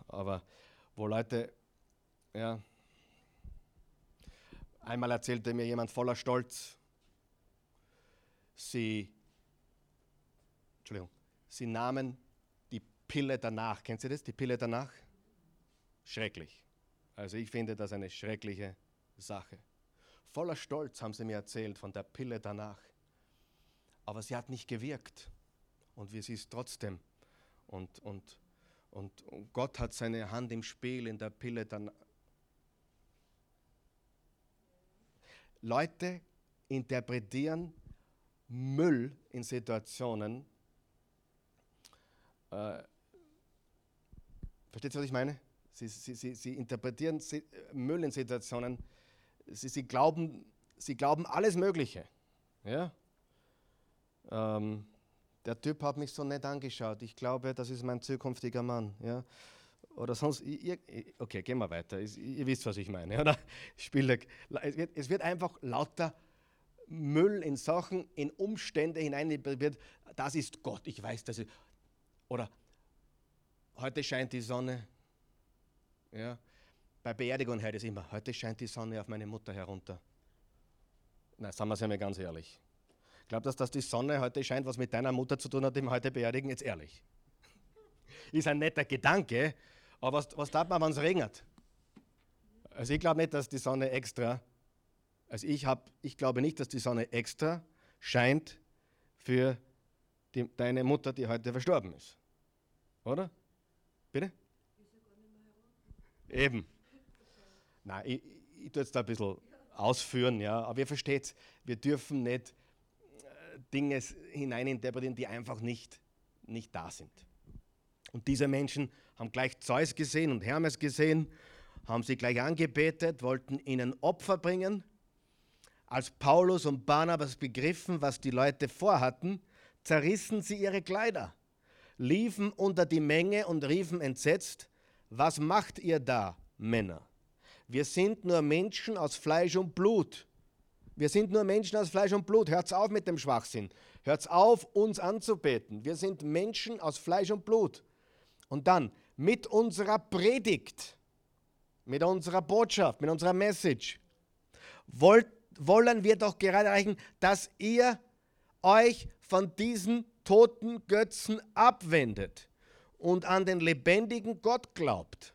aber wo Leute, ja, einmal erzählte mir jemand voller Stolz, sie, Entschuldigung, sie nahmen die Pille danach. Kennt ihr das, die Pille danach? Schrecklich. Also ich finde das eine schreckliche Sache. Voller Stolz haben sie mir erzählt von der Pille danach. Aber sie hat nicht gewirkt. Und wie sie ist trotzdem. Und, und, und Gott hat seine Hand im Spiel in der Pille danach. Leute interpretieren Müll in Situationen. Äh, versteht ihr, was ich meine? Sie, sie, sie, sie interpretieren Müll in Situationen. Sie, sie, glauben, sie glauben alles Mögliche. Ja? Ähm, der Typ hat mich so nett angeschaut. Ich glaube, das ist mein zukünftiger Mann. Ja? Oder sonst, okay, gehen wir weiter. Ihr wisst, was ich meine. Oder? Es wird einfach lauter Müll in Sachen, in Umstände hinein. Das ist Gott, ich weiß, das ist. Oder heute scheint die Sonne. Ja. Bei Beerdigung hört es immer, heute scheint die Sonne auf meine Mutter herunter. Na, sagen wir es ja mal ganz ehrlich. Glaubt das, dass die Sonne heute scheint, was mit deiner Mutter zu tun hat, die wir heute beerdigen? Jetzt ehrlich. ist ein netter Gedanke, aber was, was tat man, wenn es regnet? Also ich glaube nicht, dass die Sonne extra, also ich, hab, ich glaube nicht, dass die Sonne extra scheint für die, deine Mutter, die heute verstorben ist. Oder? Bitte? Eben. Nein, ich, ich tue jetzt da ein bisschen ausführen, ja, aber ihr versteht, wir dürfen nicht äh, Dinge hineininterpretieren, die einfach nicht, nicht da sind. Und diese Menschen haben gleich Zeus gesehen und Hermes gesehen, haben sie gleich angebetet, wollten ihnen Opfer bringen. Als Paulus und Barnabas begriffen, was die Leute vorhatten, zerrissen sie ihre Kleider, liefen unter die Menge und riefen entsetzt, was macht ihr da, Männer? Wir sind nur Menschen aus Fleisch und Blut. Wir sind nur Menschen aus Fleisch und Blut. Hört's auf mit dem Schwachsinn. Hört's auf, uns anzubeten. Wir sind Menschen aus Fleisch und Blut. Und dann mit unserer Predigt, mit unserer Botschaft, mit unserer Message, wollt, wollen wir doch gerade erreichen, dass ihr euch von diesen toten Götzen abwendet und an den lebendigen Gott glaubt.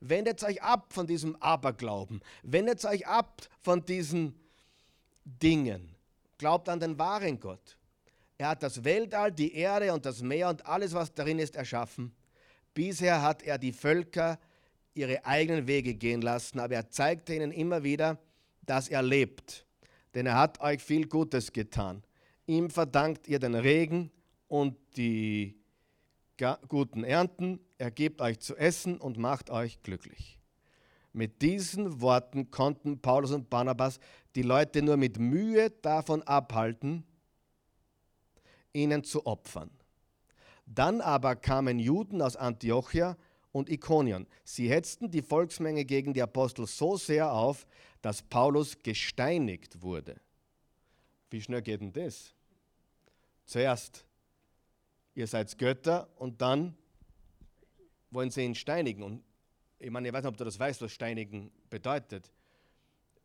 Wendet euch ab von diesem Aberglauben. Wendet euch ab von diesen Dingen. Glaubt an den wahren Gott. Er hat das Weltall, die Erde und das Meer und alles, was darin ist, erschaffen. Bisher hat er die Völker ihre eigenen Wege gehen lassen, aber er zeigte ihnen immer wieder, dass er lebt. Denn er hat euch viel Gutes getan. Ihm verdankt ihr den Regen und die guten Ernten. Er gibt euch zu essen und macht euch glücklich. Mit diesen Worten konnten Paulus und Barnabas die Leute nur mit Mühe davon abhalten, ihnen zu opfern. Dann aber kamen Juden aus Antiochia und Ikonion. Sie hetzten die Volksmenge gegen die Apostel so sehr auf, dass Paulus gesteinigt wurde. Wie schnell geht denn das? Zuerst, ihr seid Götter und dann wollen sie ihn steinigen. Und ich meine, ich weiß nicht, ob du das weißt, was steinigen bedeutet.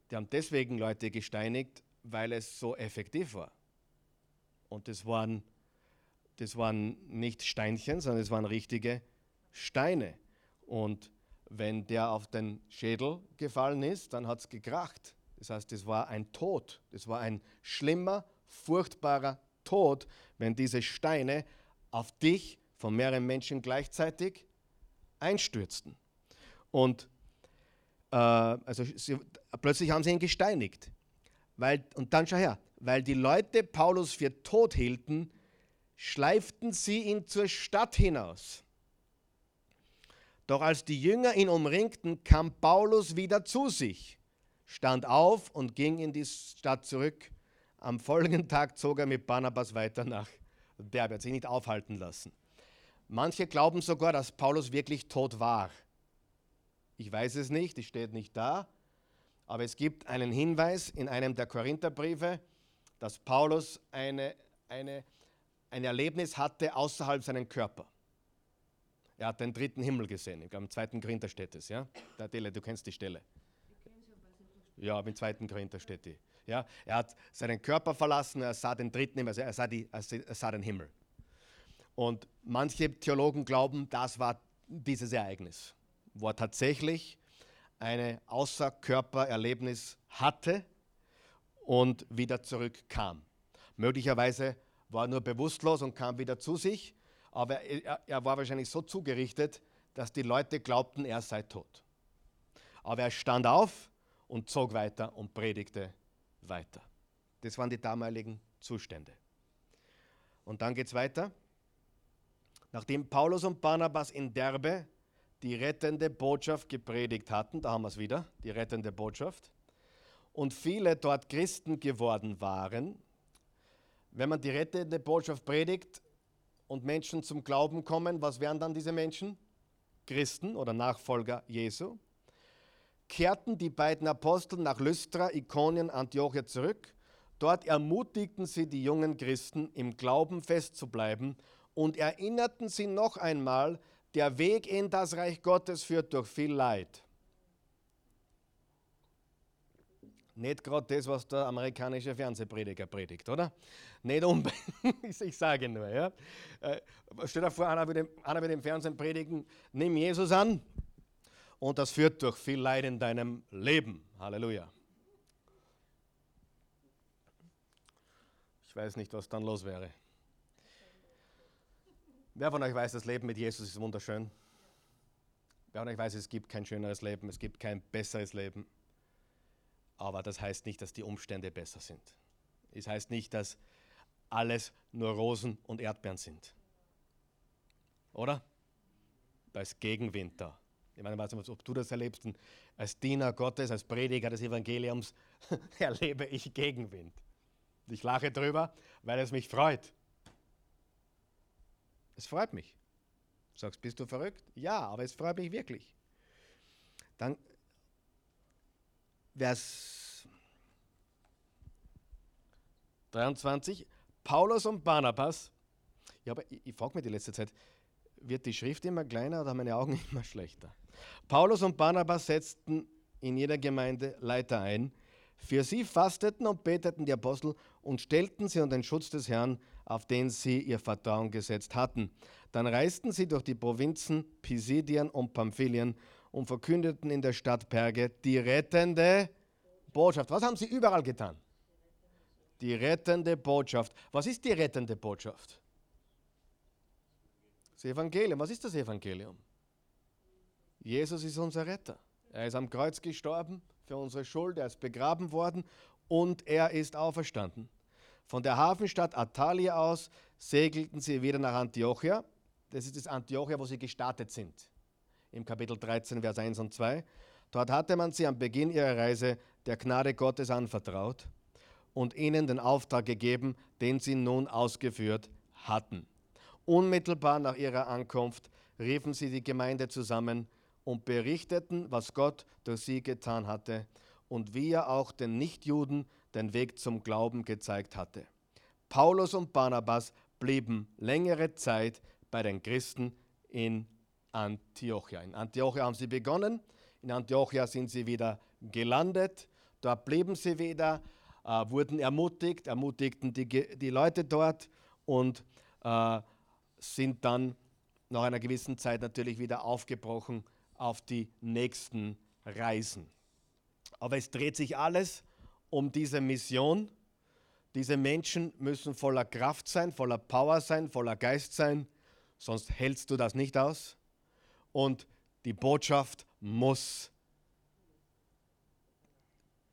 Die haben deswegen Leute gesteinigt, weil es so effektiv war. Und das waren das waren nicht Steinchen, sondern es waren richtige Steine. Und wenn der auf den Schädel gefallen ist, dann hat es gekracht. Das heißt, es war ein Tod. Das war ein schlimmer, furchtbarer Tod, wenn diese Steine auf dich von mehreren Menschen gleichzeitig einstürzten. Und äh, also sie, plötzlich haben sie ihn gesteinigt. Weil, und dann schau her, weil die Leute Paulus für tot hielten, schleiften sie ihn zur Stadt hinaus. Doch als die Jünger ihn umringten, kam Paulus wieder zu sich, stand auf und ging in die Stadt zurück. Am folgenden Tag zog er mit Barnabas weiter nach Derbe, hat sich nicht aufhalten lassen. Manche glauben sogar, dass Paulus wirklich tot war. Ich weiß es nicht, es steht nicht da, aber es gibt einen Hinweis in einem der Korintherbriefe, dass Paulus eine, eine, ein Erlebnis hatte außerhalb seinen Körper. Er hat den dritten Himmel gesehen. Ich glaube, im zweiten Korinther steht es. Ja? Adele, du kennst die Stelle. Ja, im zweiten Korinther steht die. Ja? Er hat seinen Körper verlassen, er sah den dritten Himmel, also er sah, die, er sah den Himmel. Und manche Theologen glauben, das war dieses Ereignis, wo er tatsächlich ein Außerkörpererlebnis hatte und wieder zurückkam. Möglicherweise war nur bewusstlos und kam wieder zu sich, aber er, er war wahrscheinlich so zugerichtet, dass die Leute glaubten, er sei tot. Aber er stand auf und zog weiter und predigte weiter. Das waren die damaligen Zustände. Und dann geht es weiter. Nachdem Paulus und Barnabas in Derbe die rettende Botschaft gepredigt hatten, da haben wir es wieder, die rettende Botschaft, und viele dort Christen geworden waren, wenn man die rettende Botschaft predigt und Menschen zum Glauben kommen, was wären dann diese Menschen? Christen oder Nachfolger Jesu. Kehrten die beiden Apostel nach Lystra, Ikonien, Antiochia zurück. Dort ermutigten sie die jungen Christen, im Glauben festzubleiben und erinnerten sie noch einmal, der Weg in das Reich Gottes führt durch viel Leid. Nicht gerade das, was der amerikanische Fernsehprediger predigt, oder? Nicht unbedingt, ich sage nur. Ja? Äh, stell dir vor, einer wird, im, einer wird im Fernsehen predigen, nimm Jesus an und das führt durch viel Leid in deinem Leben. Halleluja. Ich weiß nicht, was dann los wäre. Wer von euch weiß, das Leben mit Jesus ist wunderschön? Wer von euch weiß, es gibt kein schöneres Leben, es gibt kein besseres Leben? Aber das heißt nicht, dass die Umstände besser sind. Es heißt nicht, dass alles nur Rosen und Erdbeeren sind. Oder? Da ist Gegenwind da. Ich meine, weiß nicht, ob du das erlebst. Als Diener Gottes, als Prediger des Evangeliums erlebe ich Gegenwind. Ich lache drüber, weil es mich freut. Es freut mich. Du sagst, bist du verrückt? Ja, aber es freut mich wirklich. Dann Vers 23. Paulus und Barnabas. Ja, aber ich, ich frage mich die letzte Zeit, wird die Schrift immer kleiner oder meine Augen immer schlechter? Paulus und Barnabas setzten in jeder Gemeinde Leiter ein. Für sie fasteten und beteten die Apostel und stellten sie unter den Schutz des Herrn, auf den sie ihr Vertrauen gesetzt hatten. Dann reisten sie durch die Provinzen Pisidien und Pamphylien und verkündeten in der Stadt Perge die rettende Botschaft. Was haben sie überall getan? Die rettende Botschaft. Was ist die rettende Botschaft? Das Evangelium. Was ist das Evangelium? Jesus ist unser Retter. Er ist am Kreuz gestorben für unsere Schuld, er ist begraben worden und er ist auferstanden. Von der Hafenstadt Atalia aus segelten sie wieder nach Antiochia. Das ist das Antiochia, wo sie gestartet sind. Im Kapitel 13, Vers 1 und 2. Dort hatte man sie am Beginn ihrer Reise der Gnade Gottes anvertraut und ihnen den Auftrag gegeben, den sie nun ausgeführt hatten. Unmittelbar nach ihrer Ankunft riefen sie die Gemeinde zusammen und berichteten, was Gott durch sie getan hatte und wie er auch den Nichtjuden den Weg zum Glauben gezeigt hatte. Paulus und Barnabas blieben längere Zeit bei den Christen in Antiochia. In Antiochia haben sie begonnen, in Antiochia sind sie wieder gelandet, dort blieben sie wieder, äh, wurden ermutigt, ermutigten die, die Leute dort und äh, sind dann nach einer gewissen Zeit natürlich wieder aufgebrochen auf die nächsten Reisen. Aber es dreht sich alles um diese Mission. Diese Menschen müssen voller Kraft sein, voller Power sein, voller Geist sein, sonst hältst du das nicht aus. Und die Botschaft muss,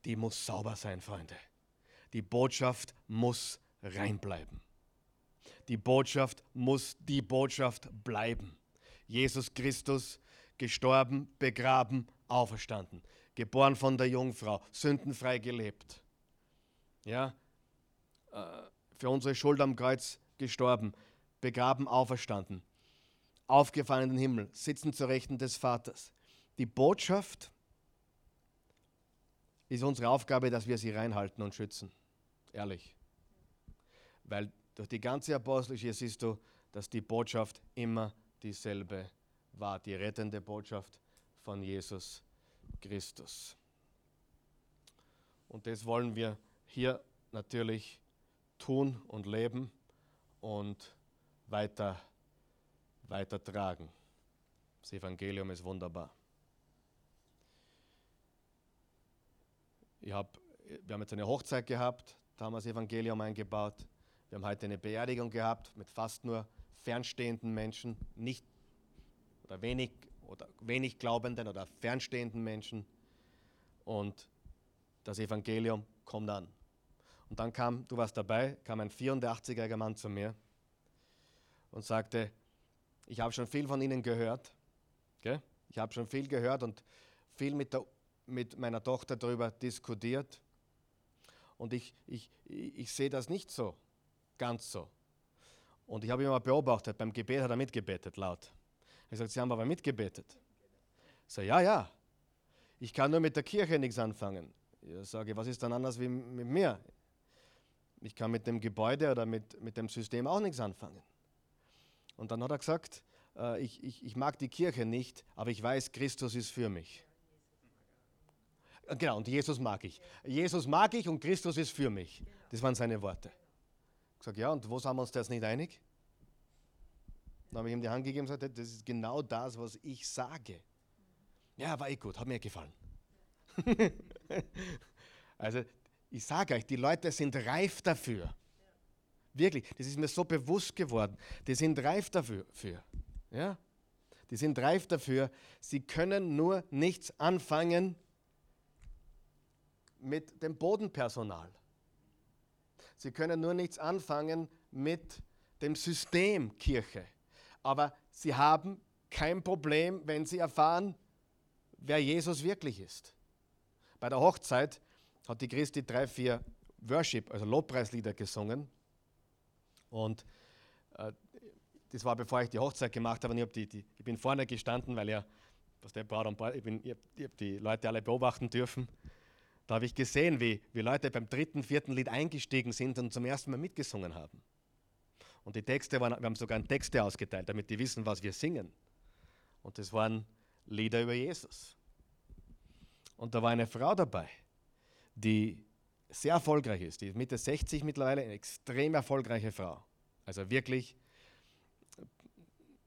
die muss sauber sein, Freunde. Die Botschaft muss reinbleiben. Die Botschaft muss die Botschaft bleiben. Jesus Christus gestorben, begraben, auferstanden geboren von der Jungfrau, sündenfrei gelebt. Ja, äh, für unsere Schuld am Kreuz gestorben, begraben, auferstanden. Aufgefahren in den Himmel, sitzen zur Rechten des Vaters. Die Botschaft ist unsere Aufgabe, dass wir sie reinhalten und schützen. Ehrlich. Weil durch die ganze Apostelische siehst du, dass die Botschaft immer dieselbe war, die rettende Botschaft von Jesus Christus. Und das wollen wir hier natürlich tun und leben und weiter, weiter tragen. Das Evangelium ist wunderbar. Ich hab, wir haben jetzt eine Hochzeit gehabt, da haben wir das Evangelium eingebaut. Wir haben heute eine Beerdigung gehabt mit fast nur fernstehenden Menschen, nicht oder wenig oder wenig glaubenden oder fernstehenden Menschen. Und das Evangelium kommt an. Und dann kam, du warst dabei, kam ein 84-jähriger Mann zu mir und sagte, ich habe schon viel von Ihnen gehört. Gell? Ich habe schon viel gehört und viel mit, der, mit meiner Tochter darüber diskutiert. Und ich, ich, ich, ich sehe das nicht so, ganz so. Und ich habe ihn mal beobachtet, beim Gebet hat er mitgebetet, laut. Er sagt, Sie haben aber mitgebetet. Ich sage, ja, ja. Ich kann nur mit der Kirche nichts anfangen. Ich sage, was ist dann anders wie mit mir? Ich kann mit dem Gebäude oder mit, mit dem System auch nichts anfangen. Und dann hat er gesagt, äh, ich, ich, ich mag die Kirche nicht, aber ich weiß, Christus ist für mich. Genau, und Jesus mag ich. Jesus mag ich und Christus ist für mich. Das waren seine Worte. Ich sage, ja, und wo sind wir uns das nicht einig? Dann habe ich ihm die Hand gegeben und gesagt, das ist genau das, was ich sage. Ja, war eh gut, hat mir gefallen. also ich sage euch, die Leute sind reif dafür. Wirklich, das ist mir so bewusst geworden. Die sind reif dafür. Für, ja? Die sind reif dafür. Sie können nur nichts anfangen mit dem Bodenpersonal. Sie können nur nichts anfangen mit dem System Kirche. Aber sie haben kein Problem, wenn sie erfahren, wer Jesus wirklich ist. Bei der Hochzeit hat die Christi drei, vier Worship, also Lobpreislieder gesungen. Und äh, das war bevor ich die Hochzeit gemacht habe. Und ich, hab die, die, ich bin vorne gestanden, weil ja, was der Braut und Braut, ich, ich habe hab die Leute alle beobachten dürfen. Da habe ich gesehen, wie, wie Leute beim dritten, vierten Lied eingestiegen sind und zum ersten Mal mitgesungen haben. Und die Texte waren, wir haben sogar Texte ausgeteilt, damit die wissen, was wir singen. Und das waren Lieder über Jesus. Und da war eine Frau dabei, die sehr erfolgreich ist. Die ist Mitte 60 mittlerweile, eine extrem erfolgreiche Frau. Also wirklich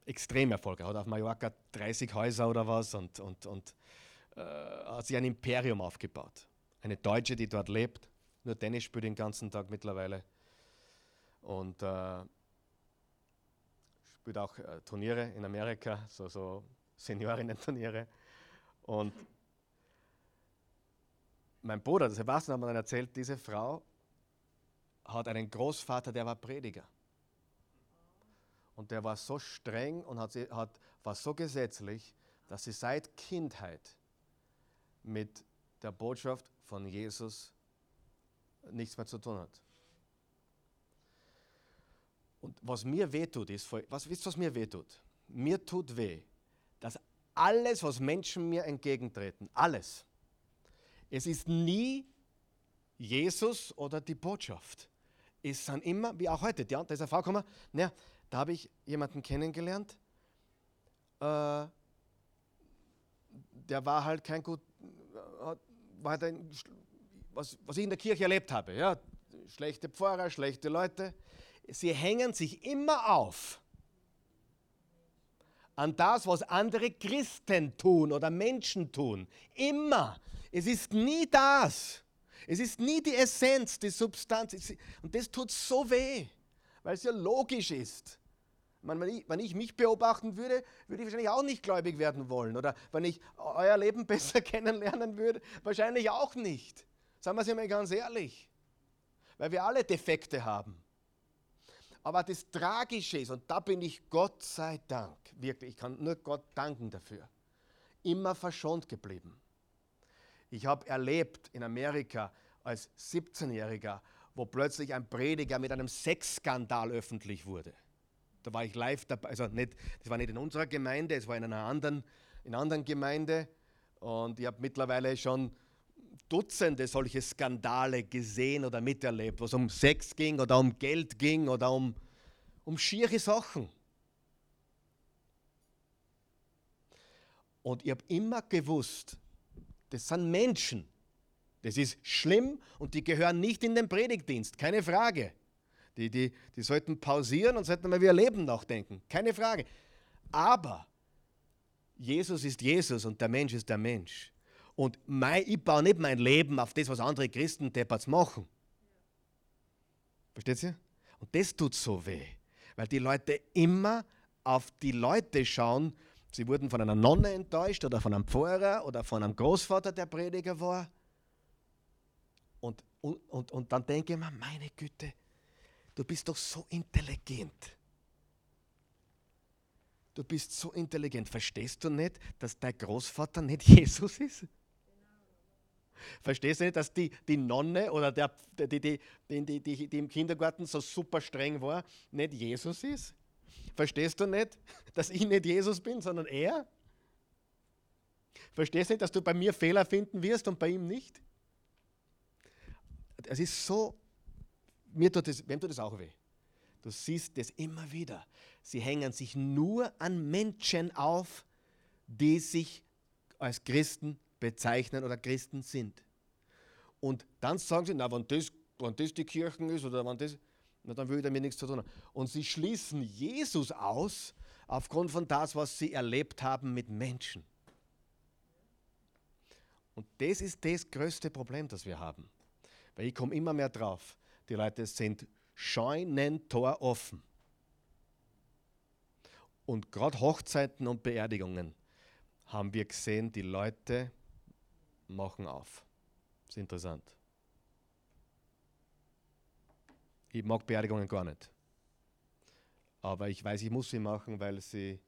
extrem erfolgreich. Hat auf Mallorca 30 Häuser oder was und, und, und äh, hat sich ein Imperium aufgebaut. Eine Deutsche, die dort lebt, nur Tennis spielt den ganzen Tag mittlerweile. Und äh, spielt auch äh, Turniere in Amerika, so, so Seniorinnen-Turniere. Und mein Bruder, Sebastian, hat mir dann erzählt, diese Frau hat einen Großvater, der war Prediger. Und der war so streng und hat, hat, war so gesetzlich, dass sie seit Kindheit mit der Botschaft von Jesus nichts mehr zu tun hat. Und was mir wehtut, ist, was wisst was mir wehtut? Mir tut weh, dass alles, was Menschen mir entgegentreten, alles, es ist nie Jesus oder die Botschaft. Es sind immer, wie auch heute, da ist eine Frau gekommen, naja, da habe ich jemanden kennengelernt, äh, der war halt kein gut, war halt ein, was, was ich in der Kirche erlebt habe, ja, schlechte Pfarrer, schlechte Leute, sie hängen sich immer auf an das, was andere Christen tun oder Menschen tun. Immer. Es ist nie das. Es ist nie die Essenz, die Substanz. Und das tut so weh, weil es ja logisch ist. wenn, ich, mich beobachten würde, würde ich wahrscheinlich auch nicht gläubig werden wollen. Oder wenn ich euer Leben besser kennenlernen würde, wahrscheinlich auch nicht. Sagen wir es mal ganz ehrlich. Weil wir alle Defekte haben. Aber das Tragische ist, und da bin ich Gott sei Dank, wirklich, ich kann nur Gott danken dafür, immer verschont geblieben. Ich habe erlebt in Amerika als 17-Jähriger, wo plötzlich ein Prediger mit einem Sexskandal öffentlich wurde. Da war ich live dabei. Also nicht, das war nicht in unserer Gemeinde, es war in einer anderen, in einer anderen Gemeinde. Und ich habe mittlerweile schon Dutzende solche Skandale gesehen oder miterlebt, wo es um Sex ging oder um Geld ging oder um, um schiere Sachen. Und ich habe immer gewusst, das sind Menschen. Das ist schlimm und die gehören nicht in den Predigtdienst, keine Frage. Die, die, die sollten pausieren und sollten mal über ihr Leben nachdenken, keine Frage. Aber Jesus ist Jesus und der Mensch ist der Mensch. Und mein, ich baue nicht mein Leben auf das, was andere Christen Depperts machen. Versteht ihr? Und das tut so weh, weil die Leute immer auf die Leute schauen. Sie wurden von einer Nonne enttäuscht oder von einem Pfarrer oder von einem Großvater, der Prediger war. Und, und, und, und dann denke ich mir, meine Güte, du bist doch so intelligent. Du bist so intelligent. Verstehst du nicht, dass dein Großvater nicht Jesus ist? Verstehst du nicht, dass die, die Nonne oder der, die, die, die, die, die im Kindergarten so super streng war, nicht Jesus ist? Verstehst du nicht, dass ich nicht Jesus bin, sondern er? Verstehst du nicht, dass du bei mir Fehler finden wirst und bei ihm nicht? Es ist so, mir tut das, wem tut das auch weh? Du siehst das immer wieder. Sie hängen sich nur an Menschen auf, die sich als Christen bezeichnen oder Christen sind. Und dann sagen sie, na, wenn das, wenn das die Kirchen ist oder wenn das, na, dann will ich damit nichts zu tun haben. Und sie schließen Jesus aus aufgrund von das, was sie erlebt haben mit Menschen. Und das ist das größte Problem, das wir haben. Weil ich komme immer mehr drauf. Die Leute sind Scheunentor offen. Und gerade Hochzeiten und Beerdigungen haben wir gesehen, die Leute machen auf. Das ist interessant. Ich mag Beerdigungen gar nicht. Aber ich weiß, ich muss sie machen, weil, sie,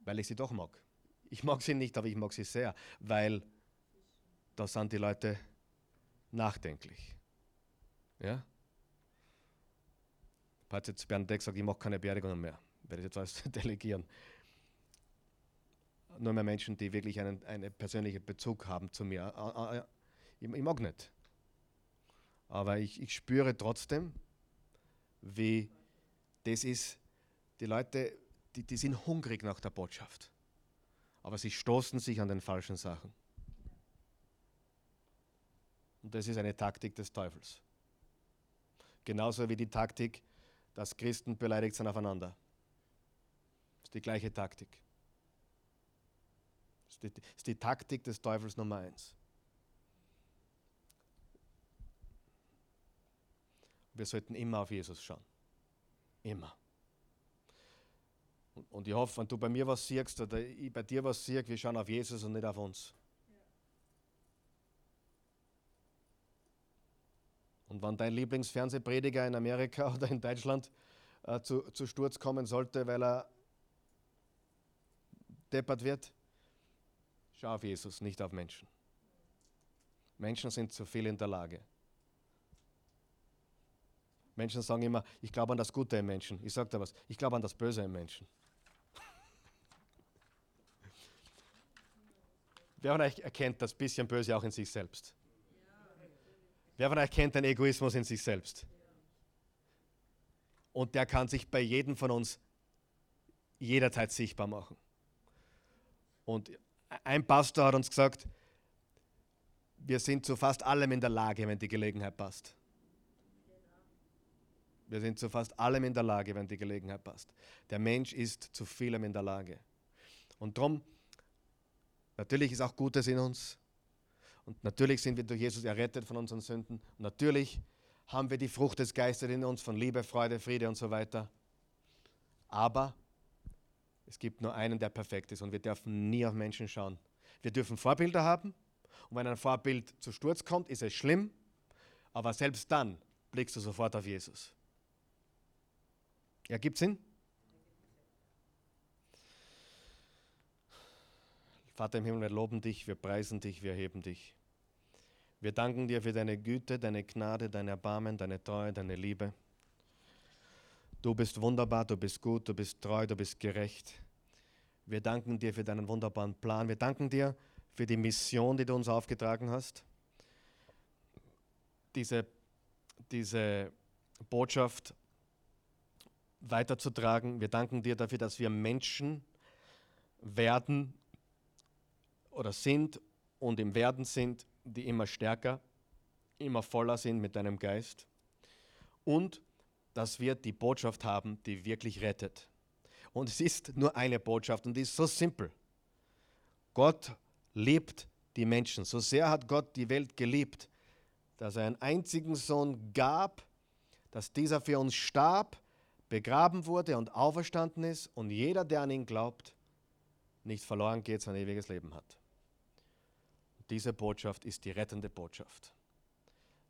weil ich sie doch mag. Ich mag sie nicht, aber ich mag sie sehr, weil da sind die Leute nachdenklich. Ja? Jetzt Bernadette gesagt, ich mache keine Beerdigungen mehr. Ich werde jetzt alles delegieren. Nur mehr Menschen, die wirklich einen, einen persönlichen Bezug haben zu mir. Ah, ah, ich, ich mag nicht. Aber ich, ich spüre trotzdem, wie das ist. Die Leute, die, die sind hungrig nach der Botschaft. Aber sie stoßen sich an den falschen Sachen. Und das ist eine Taktik des Teufels. Genauso wie die Taktik, dass Christen beleidigt sind aufeinander. Das ist die gleiche Taktik. Das ist die, das ist die Taktik des Teufels Nummer eins. Wir sollten immer auf Jesus schauen. Immer. Und ich hoffe, wenn du bei mir was siehst oder ich bei dir was sehe, wir schauen auf Jesus und nicht auf uns. Und wenn dein Lieblingsfernsehprediger in Amerika oder in Deutschland äh, zu, zu Sturz kommen sollte, weil er deppert wird, schau auf Jesus, nicht auf Menschen. Menschen sind zu viel in der Lage. Menschen sagen immer, ich glaube an das Gute im Menschen. Ich sage dir was, ich glaube an das Böse im Menschen. Wer von euch erkennt das bisschen Böse auch in sich selbst? Wer von euch kennt den Egoismus in sich selbst? Und der kann sich bei jedem von uns jederzeit sichtbar machen. Und ein Pastor hat uns gesagt, wir sind zu fast allem in der Lage, wenn die Gelegenheit passt. Wir sind zu fast allem in der Lage, wenn die Gelegenheit passt. Der Mensch ist zu vielem in der Lage. Und darum, natürlich ist auch Gutes in uns, und natürlich sind wir durch Jesus errettet von unseren Sünden. Und natürlich haben wir die Frucht des Geistes in uns von Liebe, Freude, Friede und so weiter. Aber es gibt nur einen, der perfekt ist und wir dürfen nie auf Menschen schauen. Wir dürfen Vorbilder haben und wenn ein Vorbild zu Sturz kommt, ist es schlimm, aber selbst dann blickst du sofort auf Jesus. Ja, gibt Sinn? Vater im Himmel, wir loben dich, wir preisen dich, wir heben dich. Wir danken dir für deine Güte, deine Gnade, dein Erbarmen, deine Treue, deine Liebe. Du bist wunderbar, du bist gut, du bist treu, du bist gerecht. Wir danken dir für deinen wunderbaren Plan. Wir danken dir für die Mission, die du uns aufgetragen hast. Diese, diese Botschaft weiterzutragen. Wir danken dir dafür, dass wir Menschen werden oder sind und im Werden sind, die immer stärker, immer voller sind mit deinem Geist. Und dass wir die Botschaft haben, die wirklich rettet. Und es ist nur eine Botschaft und die ist so simpel. Gott liebt die Menschen. So sehr hat Gott die Welt geliebt, dass er einen einzigen Sohn gab, dass dieser für uns starb, begraben wurde und auferstanden ist und jeder, der an ihn glaubt, nicht verloren geht, sein ewiges Leben hat. Diese Botschaft ist die rettende Botschaft.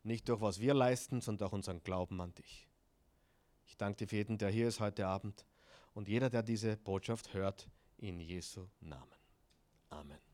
Nicht durch was wir leisten, sondern durch unseren Glauben an dich. Ich danke dir für jeden, der hier ist heute Abend und jeder, der diese Botschaft hört, in Jesu Namen. Amen.